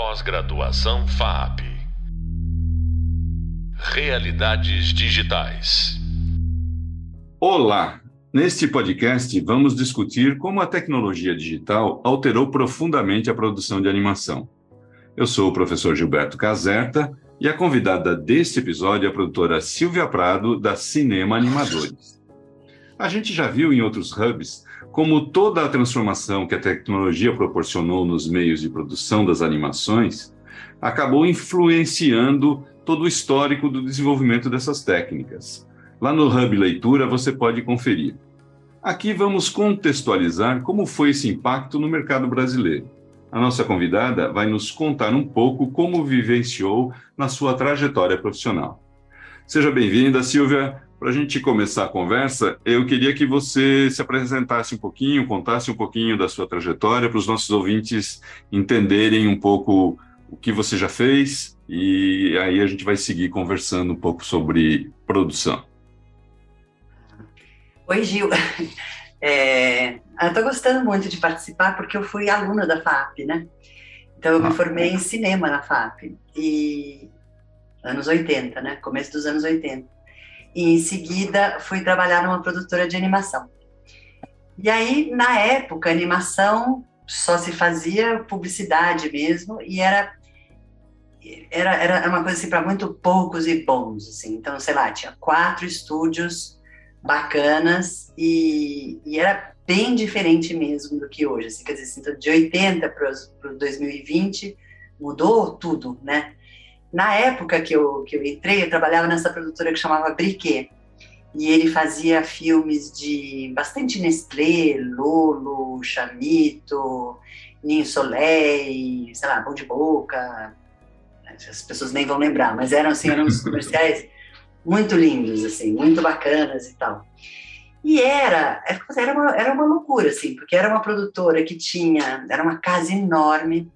Pós-graduação FAP. Realidades digitais. Olá! Neste podcast, vamos discutir como a tecnologia digital alterou profundamente a produção de animação. Eu sou o professor Gilberto Caserta e a convidada deste episódio é a produtora Silvia Prado, da Cinema Animadores. A gente já viu em outros hubs como toda a transformação que a tecnologia proporcionou nos meios de produção das animações acabou influenciando todo o histórico do desenvolvimento dessas técnicas. Lá no Hub Leitura você pode conferir. Aqui vamos contextualizar como foi esse impacto no mercado brasileiro. A nossa convidada vai nos contar um pouco como vivenciou na sua trajetória profissional. Seja bem-vinda, Silvia. Para a gente começar a conversa, eu queria que você se apresentasse um pouquinho, contasse um pouquinho da sua trajetória para os nossos ouvintes entenderem um pouco o que você já fez e aí a gente vai seguir conversando um pouco sobre produção. Oi, Gil. É, eu estou gostando muito de participar porque eu fui aluna da FAP, né? Então eu me ah. formei em cinema na FAP e anos 80, né? Começo dos anos 80 e em seguida fui trabalhar numa produtora de animação. E aí, na época, animação só se fazia publicidade mesmo e era era, era uma coisa assim para muito poucos e bons, assim. Então, sei lá, tinha quatro estúdios bacanas e, e era bem diferente mesmo do que hoje. Assim, quer dizer, então, de 80 para 2020 mudou tudo, né? Na época que eu, que eu entrei, eu trabalhava nessa produtora que chamava Briquet. E ele fazia filmes de bastante Nestlé, Lolo, Chamito, Ninho Soleil, sei lá, Bom de Boca. As pessoas nem vão lembrar, mas eram assim, eram uns comerciais muito lindos, assim, muito bacanas e tal. E era, era uma, era uma loucura, assim, porque era uma produtora que tinha, era uma casa enorme,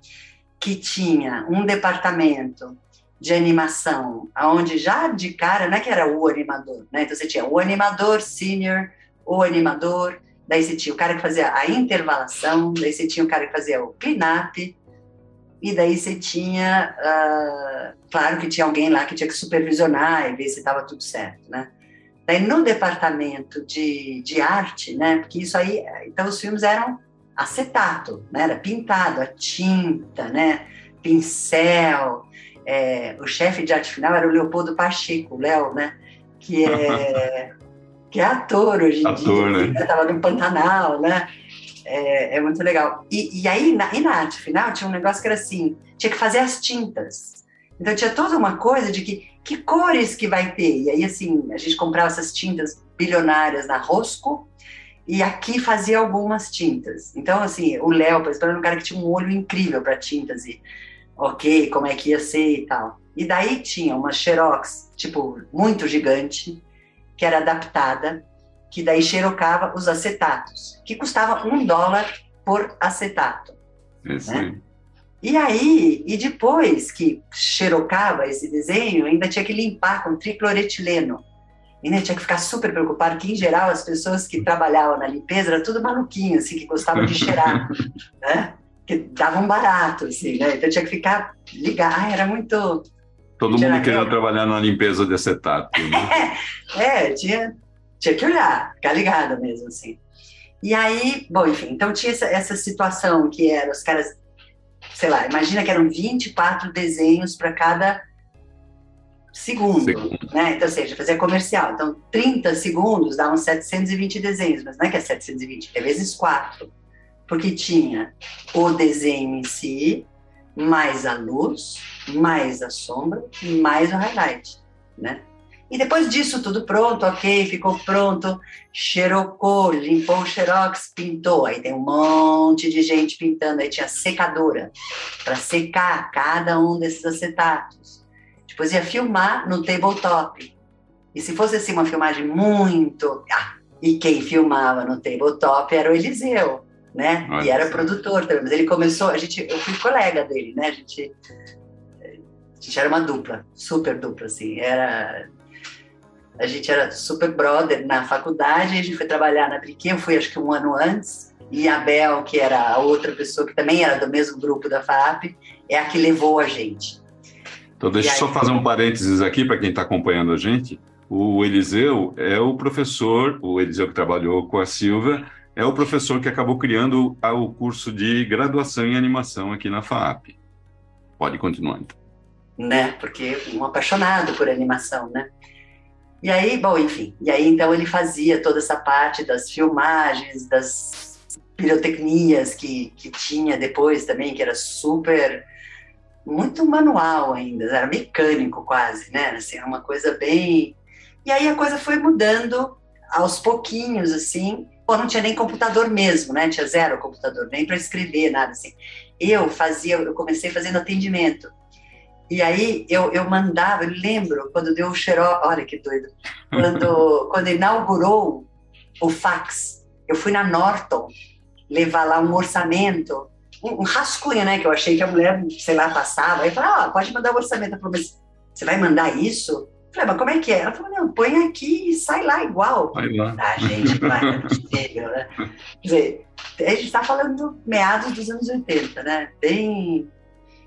que tinha um departamento de animação, aonde já de cara, não é que era o animador, né? Então você tinha o animador senior, o animador, daí você tinha o cara que fazia a intervalação, daí você tinha o cara que fazia o clean-up, e daí você tinha, uh, claro que tinha alguém lá que tinha que supervisionar e ver se estava tudo certo, né? Daí no departamento de, de arte, né? Porque isso aí, então os filmes eram acetato, né? Era pintado, a tinta, né? Pincel, é, o chefe de arte final era o Leopoldo Pacheco, o Léo, né? Que é, que é ator hoje em ator, dia. Né? Estava no Pantanal, né? É, é muito legal. E, e aí, na, e na arte final, tinha um negócio que era assim: tinha que fazer as tintas. Então, tinha toda uma coisa de que, que cores que vai ter. E aí, assim, a gente comprava essas tintas bilionárias na Rosco, e aqui fazia algumas tintas. Então, assim, o Léo, por exemplo, era um cara que tinha um olho incrível para tintas. E ok, como é que ia ser e tal. E daí tinha uma Xerox, tipo, muito gigante, que era adaptada, que daí xerocava os acetatos, que custava um dólar por acetato. Né? E aí, e depois que xerocava esse desenho, ainda tinha que limpar com tricloretileno. Ainda tinha que ficar super preocupado, que em geral as pessoas que trabalhavam na limpeza eram tudo maluquinho, assim, que gostavam de cheirar, né? Que davam barato, assim, né? Então tinha que ficar ligado. Ah, era muito. Todo mundo queria trabalhar na limpeza de acetato. Né? é, é, tinha, tinha que olhar, ficar ligado mesmo, assim. E aí, bom, enfim, então tinha essa, essa situação que era os caras, sei lá, imagina que eram 24 desenhos para cada segundo, segundo, né? Então, ou seja, fazia comercial. Então, 30 segundos davam 720 desenhos, mas não é que é 720, é vezes 4 porque tinha o desenho em si, mais a luz, mais a sombra, mais o highlight, né? E depois disso tudo pronto, ok, ficou pronto, xerocou, limpou o xerox, pintou. Aí tem um monte de gente pintando. Aí tinha secadora para secar cada um desses acetatos. Depois ia filmar no tabletop. E se fosse assim uma filmagem muito. Ah, e quem filmava no tabletop era o Eliseu né? Olha e era produtor também, mas ele começou, a gente, eu fui colega dele, né? A gente, a gente era uma dupla, super dupla, assim, era a gente era super brother na faculdade, a gente foi trabalhar na Briquet, eu fui acho que um ano antes, e a Bel, que era a outra pessoa que também era do mesmo grupo da FAP, é a que levou a gente. Então, deixa eu só fazer um parênteses aqui para quem está acompanhando a gente. O Eliseu é o professor, o Eliseu que trabalhou com a Silvia, é o professor que acabou criando o curso de graduação em animação aqui na FAP. Pode continuar. Então. Né, porque um apaixonado por animação, né? E aí, bom, enfim, e aí então ele fazia toda essa parte das filmagens, das pirotecnias que, que tinha depois também, que era super, muito manual ainda, era mecânico quase, né? Assim, era uma coisa bem... E aí a coisa foi mudando aos pouquinhos, assim, pô, não tinha nem computador mesmo, né? Tinha zero computador, nem para escrever, nada assim. Eu fazia, eu comecei fazendo atendimento. E aí eu, eu mandava, eu lembro quando deu o xerox, olha que doido, quando, quando inaugurou o fax, eu fui na Norton levar lá um orçamento, um, um rascunho, né, que eu achei que a mulher, sei lá, passava, aí eu falei, ah, pode mandar o orçamento. Ela falou, mas você vai mandar isso? Eu falei, mas como é que é? Ela falou, não, põe aqui e sai lá igual. Vai lá. Ah, gente, vai, é possível, né? Quer dizer, a gente está falando meados dos anos 80, né? Bem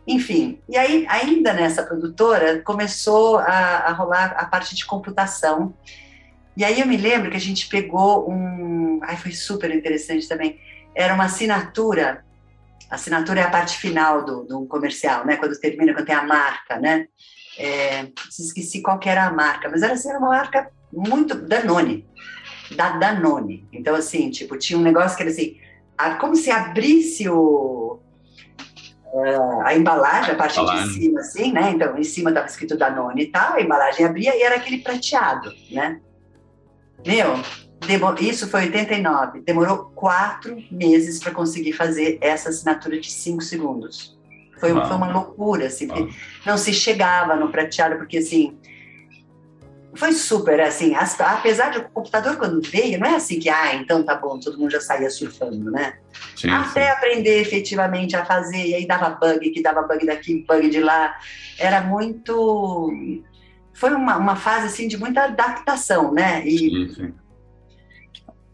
enfim, e aí, ainda nessa produtora, começou a, a rolar a parte de computação. E aí eu me lembro que a gente pegou um. Ai, foi super interessante também. Era uma assinatura. A assinatura é a parte final do, do comercial, né? Quando termina, quando tem a marca, né? É, esqueci qual que era a marca, mas era, assim, era uma marca muito Danone, da Danone. Então, assim, tipo, tinha um negócio que era assim, como se abrisse o, a embalagem, a parte de cima, assim, né? Então, em cima estava escrito Danone e tal, a embalagem abria e era aquele prateado, né? Meu, isso foi 89. Demorou quatro meses para conseguir fazer essa assinatura de cinco segundos. Foi, foi uma loucura, assim, não se chegava no prateado, porque assim foi super assim, apesar de o computador quando veio, não é assim que, ah, então tá bom, todo mundo já saía surfando, né? Sim, Até sim. aprender efetivamente a fazer, e aí dava bug, que dava bug daqui, bug de lá, era muito... Foi uma, uma fase, assim, de muita adaptação, né? E, sim, sim.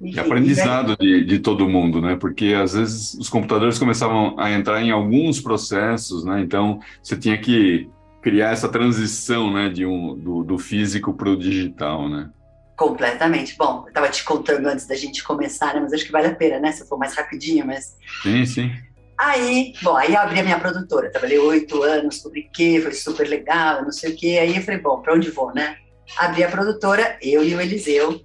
Enfim, aprendizado de, de todo mundo, né? Porque às vezes os computadores começavam a entrar em alguns processos, né? Então você tinha que criar essa transição, né, de um, do, do físico para o digital, né? Completamente. Bom, eu estava te contando antes da gente começar, né, mas acho que vale a pena, né, se for mais rapidinho, mas... Sim, sim. Aí, bom, aí eu abri a minha produtora, trabalhei oito anos, publiquei, foi super legal, não sei o quê, aí eu falei, bom, para onde vou, né? Abri a produtora, eu e o Eliseu,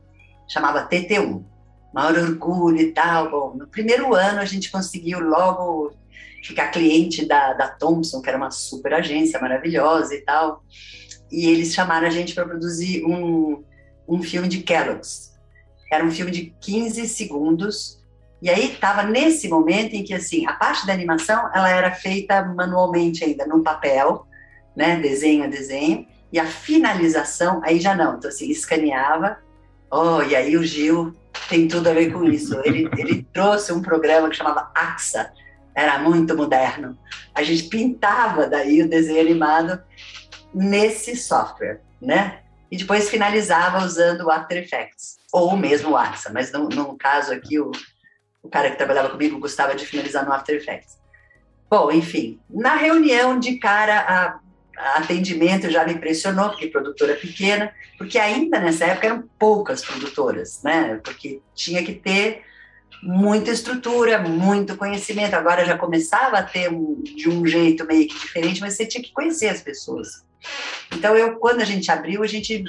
chamava TT1, maior orgulho e tal, bom, no primeiro ano a gente conseguiu logo ficar cliente da, da Thompson, que era uma super agência maravilhosa e tal. E eles chamaram a gente para produzir um, um filme de Kellogg's. Era um filme de 15 segundos. E aí estava nesse momento em que assim a parte da animação ela era feita manualmente ainda no papel, né, desenho a desenho, e a finalização aí já não. Então assim escaneava. Oh, e aí o Gil tem tudo a ver com isso. Ele, ele trouxe um programa que chamava AXA, era muito moderno. A gente pintava daí o desenho animado nesse software, né? E depois finalizava usando o After Effects, ou mesmo o AXA, mas no, no caso aqui, o, o cara que trabalhava comigo gostava de finalizar no After Effects. Bom, enfim, na reunião de cara, a, atendimento já me impressionou, porque produtora pequena, porque ainda nessa época eram poucas produtoras, né? Porque tinha que ter muita estrutura, muito conhecimento. Agora já começava a ter um, de um jeito meio que diferente, mas você tinha que conhecer as pessoas. Então eu, quando a gente abriu, a gente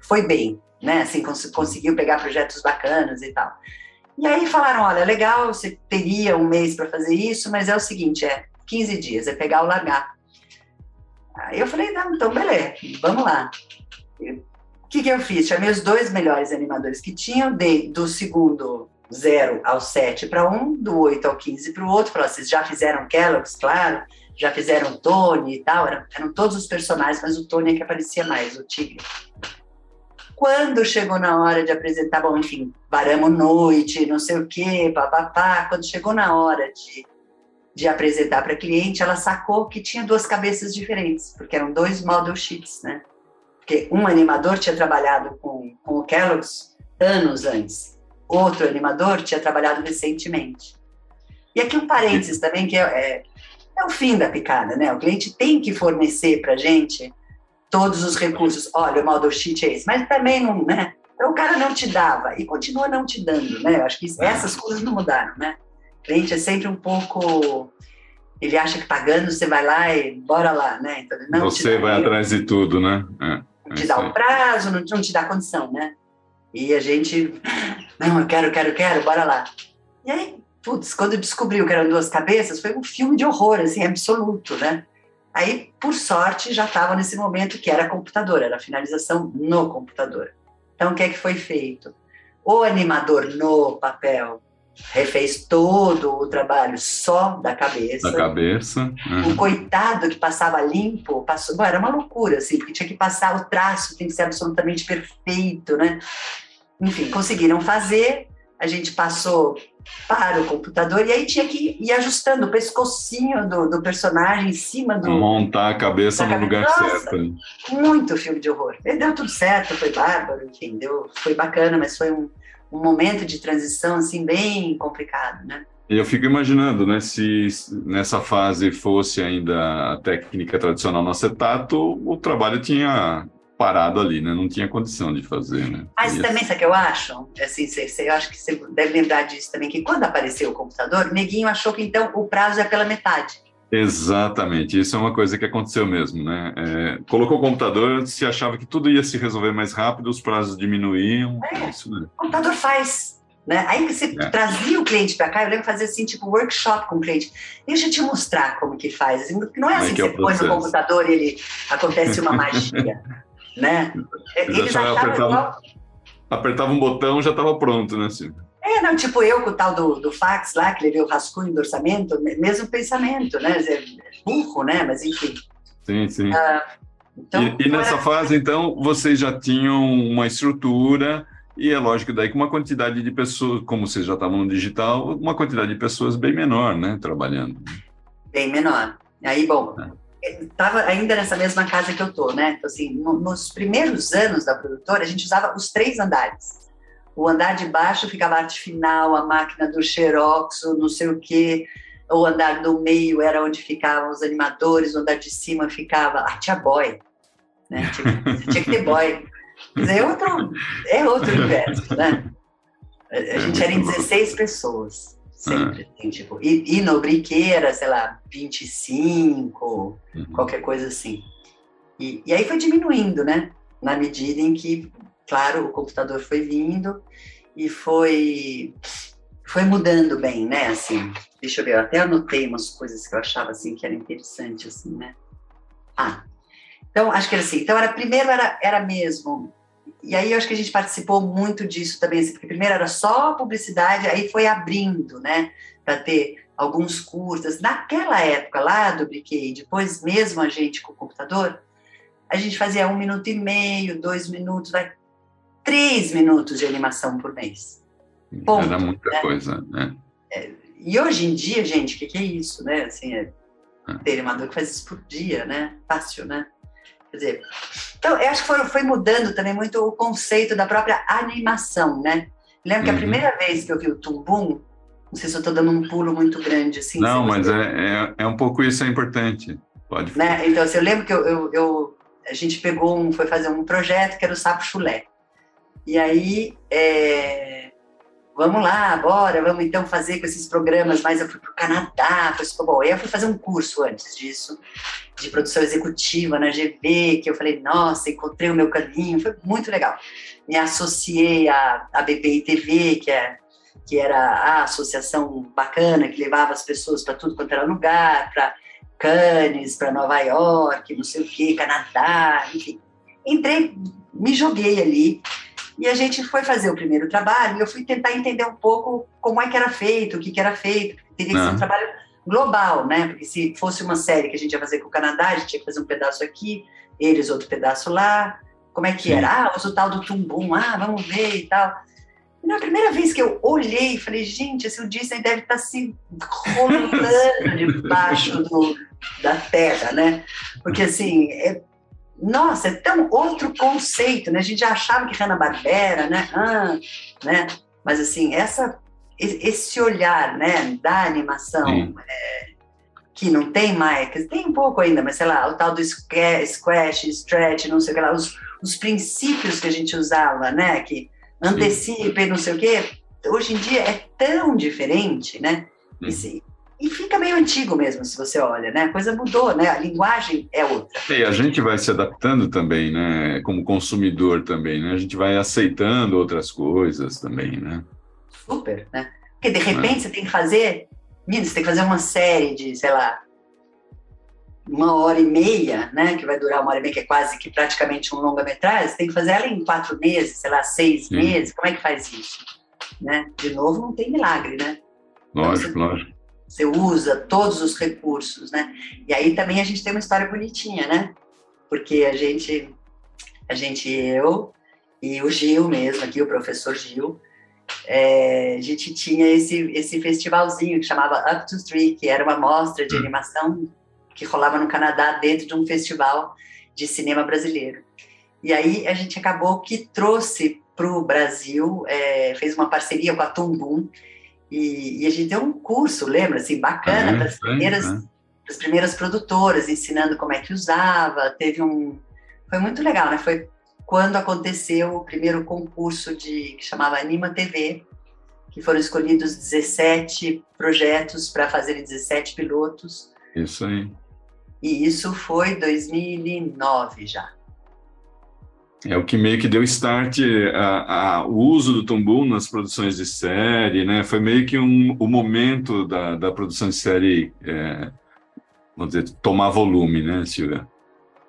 foi bem, né? Assim, cons conseguiu pegar projetos bacanas e tal. E aí falaram, olha, legal, você teria um mês para fazer isso, mas é o seguinte, é 15 dias, é pegar ou largar. Aí eu falei, não, então beleza, vamos lá. O que, que eu fiz? Chamei os dois melhores animadores que tinham, dei do segundo 0 ao 7 para um, do 8 ao 15 para o outro. Falou, vocês já fizeram Kellogg's, claro, já fizeram Tony e tal, eram, eram todos os personagens, mas o Tony é que aparecia mais, o tigre. Quando chegou na hora de apresentar, bom, enfim, varamos noite, não sei o quê, papapá, quando chegou na hora de, de apresentar para cliente, ela sacou que tinha duas cabeças diferentes, porque eram dois model sheets, né? Porque um animador tinha trabalhado com, com o Kellogg's anos antes, outro animador tinha trabalhado recentemente. E aqui um parênteses também, que é, é, é o fim da picada, né? O cliente tem que fornecer para a gente todos os recursos. Olha, o model sheet é esse, mas também não, né? Então o cara não te dava e continua não te dando, né? Eu acho que essas coisas não mudaram, né? Cliente é sempre um pouco ele acha que pagando você vai lá e bora lá, né? Então, não você vai atrás de tudo, né? É, não te é dá o prazo, não, não te dá condição, né? E a gente, não, eu quero, quero, quero, bora lá. E aí, putz, quando descobriu que eram duas cabeças, foi um filme de horror, assim, absoluto, né? Aí, por sorte, já estava nesse momento que era computador, era a finalização no computador. Então, o que é que foi feito? O animador no papel refez todo o trabalho só da cabeça. Da cabeça. Uhum. O coitado que passava limpo, passou, bom, era uma loucura, assim, porque tinha que passar o traço, tem que ser absolutamente perfeito, né? Enfim, conseguiram fazer, a gente passou para o computador e aí tinha que ir ajustando o pescocinho do, do personagem em cima do. Montar a cabeça no lugar Nossa, certo. Muito filme de horror. E deu tudo certo, foi bárbaro, enfim, deu, foi bacana, mas foi um um momento de transição assim bem complicado, né? Eu fico imaginando, né, se nessa fase fosse ainda a técnica tradicional no acetato, o trabalho tinha parado ali, né? Não tinha condição de fazer, né? Mas também, sabe o que eu acho? Assim, você, você, eu acho que você deve lembrar disso também, que quando apareceu o computador, Neguinho achou que então o prazo é pela metade. Exatamente, isso é uma coisa que aconteceu mesmo, né? É, colocou o computador, se achava que tudo ia se resolver mais rápido, os prazos diminuíam. É, é isso, né? O computador faz. Né? Aí você é. trazia o cliente para cá, eu lembro fazer assim, tipo, workshop com o cliente. Deixa eu te mostrar como que faz. Assim, não é assim que é você põe no computador e ele acontece uma magia. né? Eles achavam apertava, igual... apertava um botão já estava pronto, né, Silvia? É, não, tipo eu com o tal do, do fax lá, que levei o rascunho do orçamento, mesmo pensamento, né? É burro, né? Mas enfim. Sim, sim. Ah, então, e, e nessa era... fase, então, vocês já tinham uma estrutura, e é lógico daí que uma quantidade de pessoas, como vocês já estavam no digital, uma quantidade de pessoas bem menor, né? Trabalhando. Bem menor. Aí, bom, estava é. ainda nessa mesma casa que eu tô, né? Então, assim, no, nos primeiros anos da produtora, a gente usava os três andares. O andar de baixo ficava a arte final, a máquina do xerox, o não sei o quê. O andar do meio era onde ficavam os animadores, o andar de cima ficava a tia boy. Né? Tinha, tinha que ter boy. É outro, é outro universo, né? A gente era em 16 pessoas, sempre. Assim, tipo, e, e no briqueira, sei lá, 25, uhum. qualquer coisa assim. E, e aí foi diminuindo, né? Na medida em que claro, o computador foi vindo e foi foi mudando bem, né? Assim, deixa eu ver, eu até anotei umas coisas que eu achava assim que era interessante, assim, né? Ah, então acho que era assim. Então era primeiro era era mesmo. E aí eu acho que a gente participou muito disso também, assim, porque primeiro era só publicidade, aí foi abrindo, né? Para ter alguns curtas. Naquela época lá do depois mesmo a gente com o computador, a gente fazia um minuto e meio, dois minutos, três minutos de animação por mês. Ponto, Era muita né? coisa, né? É, e hoje em dia, gente, o que, que, é isso, né? Assim, é, é. ter animador que faz isso por dia, né? Fácil, né? Quer dizer, então, eu acho que foi, foi mudando também muito o conceito da própria animação, né? Lembro que a uhum. primeira vez que eu vi o Tumbum, não sei se eu estou dando um pulo muito grande, assim. Não, mas é, é, é, um pouco isso, é importante. Pode né? Então, assim, eu lembro que eu, eu, eu, a gente pegou um, foi fazer um projeto que era o Sapo Chulé. E aí, é, vamos lá, bora, vamos então fazer com esses programas. Mas eu fui para o Canadá, foi super bom. Eu fui fazer um curso antes disso, de produção executiva na GV, que eu falei, nossa, encontrei o meu caminho, foi muito legal. Me associei à, à BPI TV, que, é, que era a associação bacana, que levava as pessoas para tudo quanto era lugar, para Cannes, para Nova York, não sei o quê, Canadá, enfim. Entrei, me joguei ali e a gente foi fazer o primeiro trabalho e eu fui tentar entender um pouco como é que era feito, o que, que era feito. Teria que ser um trabalho global, né? Porque se fosse uma série que a gente ia fazer com o Canadá, a gente tinha que fazer um pedaço aqui, eles outro pedaço lá. Como é que Sim. era? Ah, o tal do tumbum, ah, vamos ver e tal. E na primeira vez que eu olhei, falei, gente, esse o Disney deve estar tá se rolando debaixo do, da terra, né? Porque assim, é nossa, é tão outro conceito, né? A gente já achava que Hanna-Barbera, né? Ah, né? Mas assim, essa, esse olhar né, da animação, é, que não tem mais, tem um pouco ainda, mas sei lá, o tal do squash, stretch, não sei o que lá, os, os princípios que a gente usava, né, que antecipa e não sei o quê, hoje em dia é tão diferente, né? E, se, e fica meio antigo mesmo, se você olha, né? A coisa mudou, né? A linguagem é outra. E a gente vai se adaptando também, né? Como consumidor também, né? A gente vai aceitando outras coisas também, né? Super, né? Porque de repente é. você tem que fazer Menina, você tem que fazer uma série de, sei lá, uma hora e meia, né? Que vai durar uma hora e meia, que é quase que praticamente um longa-metragem. Você tem que fazer ela em quatro meses, sei lá, seis Sim. meses. Como é que faz isso? Né? De novo, não tem milagre, né? Lógico, então, você, lógico. Você usa todos os recursos, né? E aí também a gente tem uma história bonitinha, né? Porque a gente, a gente, eu e o Gil mesmo, aqui o professor Gil, é, a gente tinha esse, esse festivalzinho que chamava Up to Three, que era uma mostra de animação que rolava no Canadá dentro de um festival de cinema brasileiro. E aí a gente acabou que trouxe para o Brasil, é, fez uma parceria com a Tumbum, e, e, a gente deu um curso, lembra, assim, bacana, para as primeiras, é. primeiras produtoras, ensinando como é que usava, teve um... Foi muito legal, né? Foi quando aconteceu o primeiro concurso de que chamava Anima TV, que foram escolhidos 17 projetos para fazerem 17 pilotos. Isso aí. E isso foi 2009 já. É o que meio que deu start ao uso do Tombu nas produções de série, né? Foi meio que um, o momento da, da produção de série, é, vamos dizer, tomar volume, né, Silvia?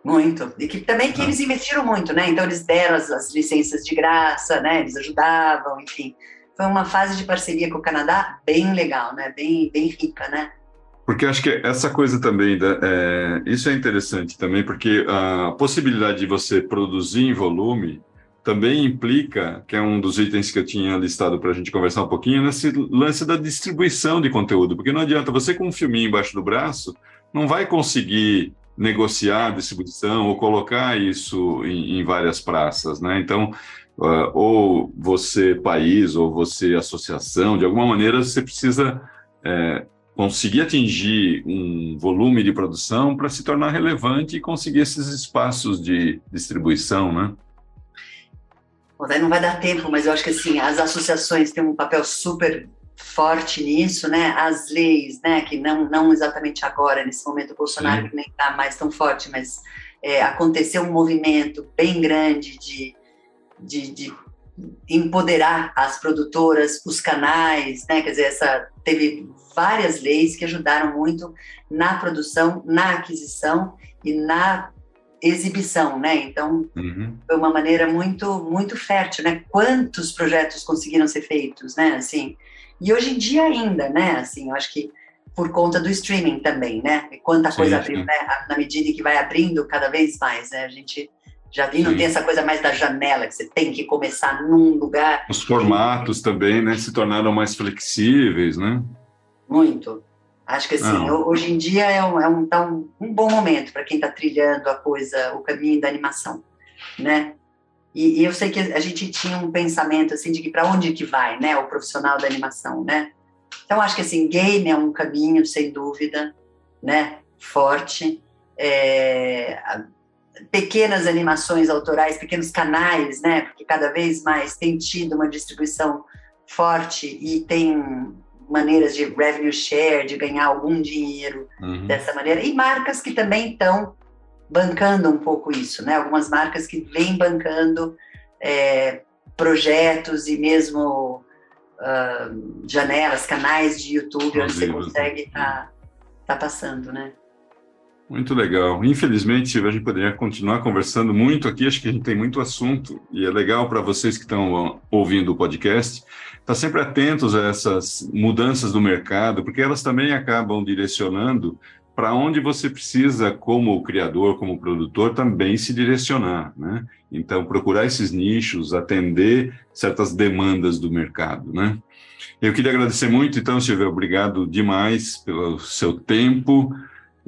Muito. E que também que ah. eles investiram muito, né? Então eles deram as, as, licenças de graça, né? Eles ajudavam, enfim. Foi uma fase de parceria com o Canadá bem legal, né? Bem, bem rica, né? Porque acho que essa coisa também, é, isso é interessante também, porque a possibilidade de você produzir em volume também implica, que é um dos itens que eu tinha listado para a gente conversar um pouquinho, nesse lance da distribuição de conteúdo, porque não adianta você com um filminho embaixo do braço, não vai conseguir negociar a distribuição ou colocar isso em, em várias praças, né? Então, uh, ou você país ou você associação, de alguma maneira você precisa é, conseguir atingir um volume de produção para se tornar relevante e conseguir esses espaços de distribuição, né? Bom, daí não vai dar tempo, mas eu acho que assim as associações têm um papel super forte nisso, né? As leis, né? Que não, não exatamente agora, nesse momento, o Bolsonaro Sim. nem está mais tão forte, mas é, aconteceu um movimento bem grande de, de, de, empoderar as produtoras, os canais, né? Quer dizer, essa, teve várias leis que ajudaram muito na produção, na aquisição e na exibição, né? Então uhum. foi uma maneira muito muito fértil, né? Quantos projetos conseguiram ser feitos, né? Assim, e hoje em dia ainda, né? Assim, eu acho que por conta do streaming também, né? E quanta sim, coisa abriu, né? Na medida que vai abrindo cada vez mais, né? A gente já vi, não tem essa coisa mais da janela, que você tem que começar num lugar. Os formatos também, né? Se tornaram mais flexíveis, né? Muito. Acho que assim, hoje em dia é um, é um, tá um, um bom momento para quem está trilhando a coisa, o caminho da animação, né? E, e, eu sei que a gente tinha um pensamento assim de que para onde que vai, né, o profissional da animação, né? Então acho que assim game é um caminho sem dúvida, né, forte. É, pequenas animações autorais, pequenos canais, né, porque cada vez mais tem tido uma distribuição forte e tem maneiras de revenue share, de ganhar algum dinheiro uhum. dessa maneira, e marcas que também estão bancando um pouco isso, né? Algumas marcas que vêm bancando é, projetos e mesmo uh, janelas, canais de YouTube onde você consegue estar tá, tá passando, né? Muito legal. Infelizmente, a gente poderia continuar conversando muito aqui, acho que a gente tem muito assunto, e é legal para vocês que estão ouvindo o podcast, estar tá sempre atentos a essas mudanças do mercado, porque elas também acabam direcionando para onde você precisa, como criador, como produtor, também se direcionar, né? Então, procurar esses nichos, atender certas demandas do mercado, né? Eu queria agradecer muito, então, Silvia, obrigado demais pelo seu tempo.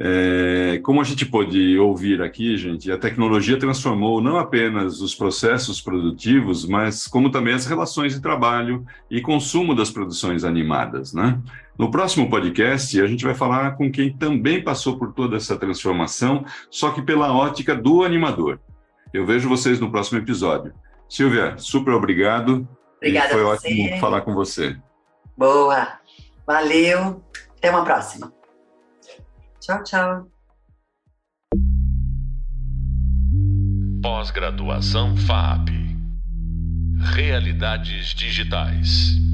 É, como a gente pôde ouvir aqui, gente, a tecnologia transformou não apenas os processos produtivos, mas como também as relações de trabalho e consumo das produções animadas, né? No próximo podcast, a gente vai falar com quem também passou por toda essa transformação, só que pela ótica do animador. Eu vejo vocês no próximo episódio. Silvia, super obrigado. Obrigada foi a você. ótimo falar com você. Boa. Valeu. Até uma próxima. Tchau, tchau. Pós-graduação FAP. Realidades digitais.